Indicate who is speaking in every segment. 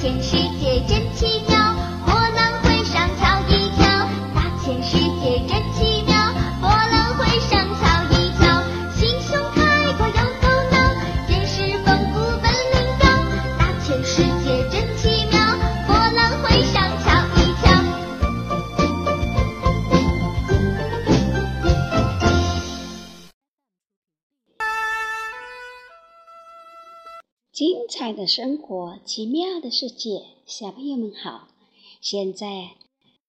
Speaker 1: 天心。精彩的生活，奇妙的世界，小朋友们好！现在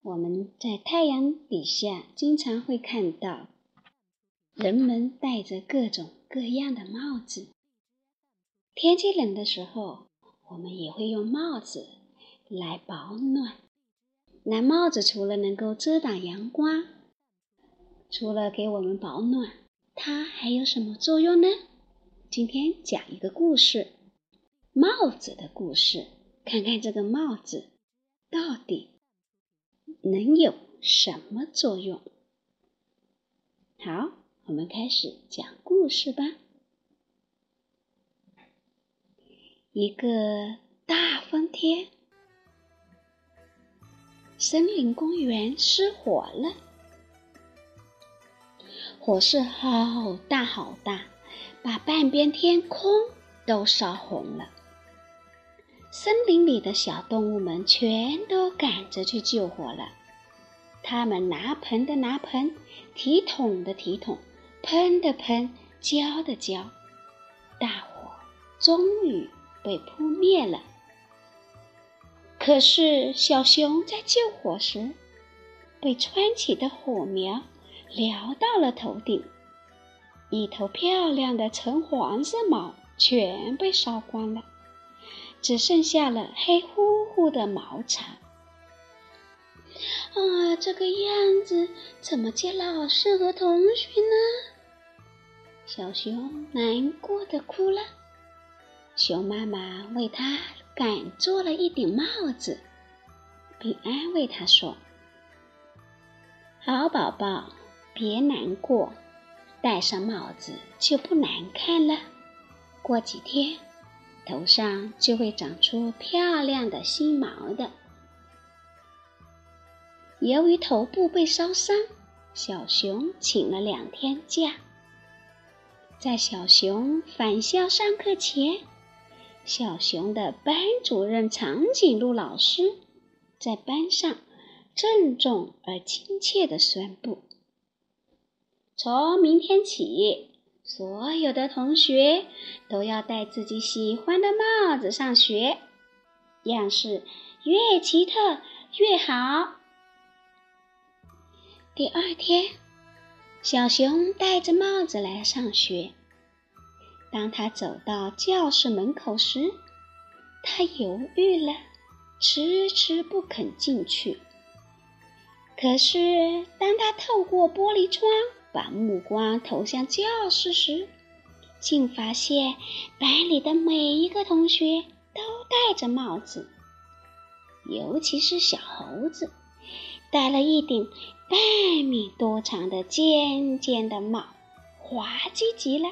Speaker 1: 我们在太阳底下，经常会看到人们戴着各种各样的帽子。天气冷的时候，我们也会用帽子来保暖。那帽子除了能够遮挡阳光，除了给我们保暖，它还有什么作用呢？今天讲一个故事，帽子的故事。看看这个帽子到底能有什么作用？好，我们开始讲故事吧。一个大风天，森林公园失火了，火势好大好大。把半边天空都烧红了，森林里的小动物们全都赶着去救火了。他们拿盆的拿盆，提桶的提桶，喷的喷，浇的浇，大火终于被扑灭了。可是小熊在救火时，被蹿起的火苗燎到了头顶。一头漂亮的橙黄色毛全被烧光了，只剩下了黑乎乎的毛茬。啊，这个样子怎么见老师和同学呢？小熊难过的哭了。熊妈妈为它赶做了一顶帽子，并安慰它说：“好宝宝，别难过。”戴上帽子就不难看了，过几天头上就会长出漂亮的新毛的。由于头部被烧伤，小熊请了两天假。在小熊返校上课前，小熊的班主任长颈鹿老师在班上郑重而亲切地宣布。从明天起，所有的同学都要戴自己喜欢的帽子上学，样式越奇特越好。第二天，小熊戴着帽子来上学。当他走到教室门口时，他犹豫了，迟迟不肯进去。可是，当他透过玻璃窗，把目光投向教室时，竟发现班里的每一个同学都戴着帽子，尤其是小猴子，戴了一顶半米多长的尖尖的帽，滑稽极了。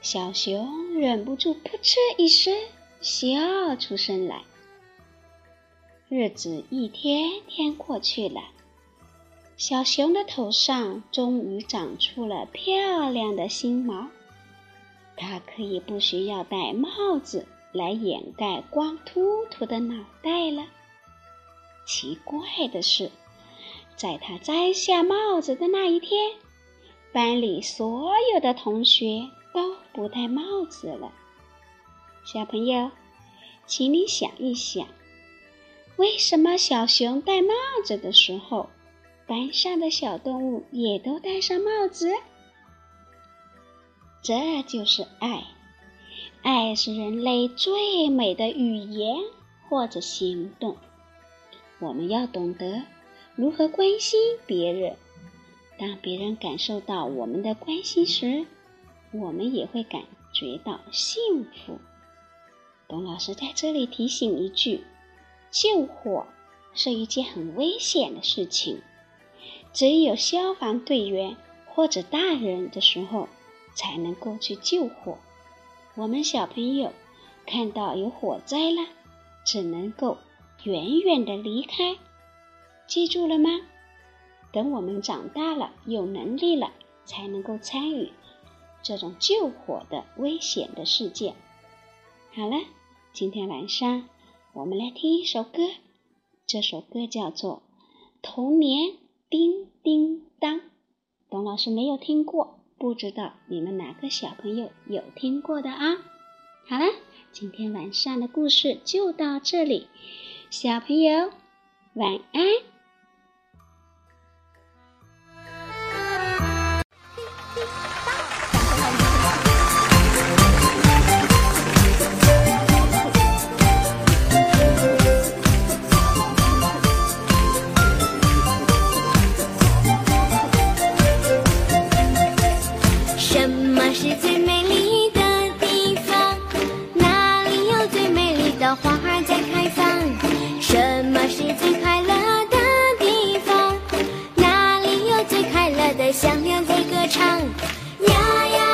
Speaker 1: 小熊忍不住扑哧一声笑出声来。日子一天天过去了。小熊的头上终于长出了漂亮的新毛，它可以不需要戴帽子来掩盖光秃秃的脑袋了。奇怪的是，在它摘下帽子的那一天，班里所有的同学都不戴帽子了。小朋友，请你想一想，为什么小熊戴帽子的时候？班上的小动物也都戴上帽子，这就是爱。爱是人类最美的语言或者行动。我们要懂得如何关心别人。当别人感受到我们的关心时，我们也会感觉到幸福。董老师在这里提醒一句：救火是一件很危险的事情。只有消防队员或者大人的时候，才能够去救火。我们小朋友看到有火灾了，只能够远远的离开。记住了吗？等我们长大了，有能力了，才能够参与这种救火的危险的事件。好了，今天晚上我们来听一首歌，这首歌叫做《童年》。叮叮当，董老师没有听过，不知道你们哪个小朋友有听过的啊？好了，今天晚上的故事就到这里，小朋友晚安。
Speaker 2: 小鸟在歌唱呀呀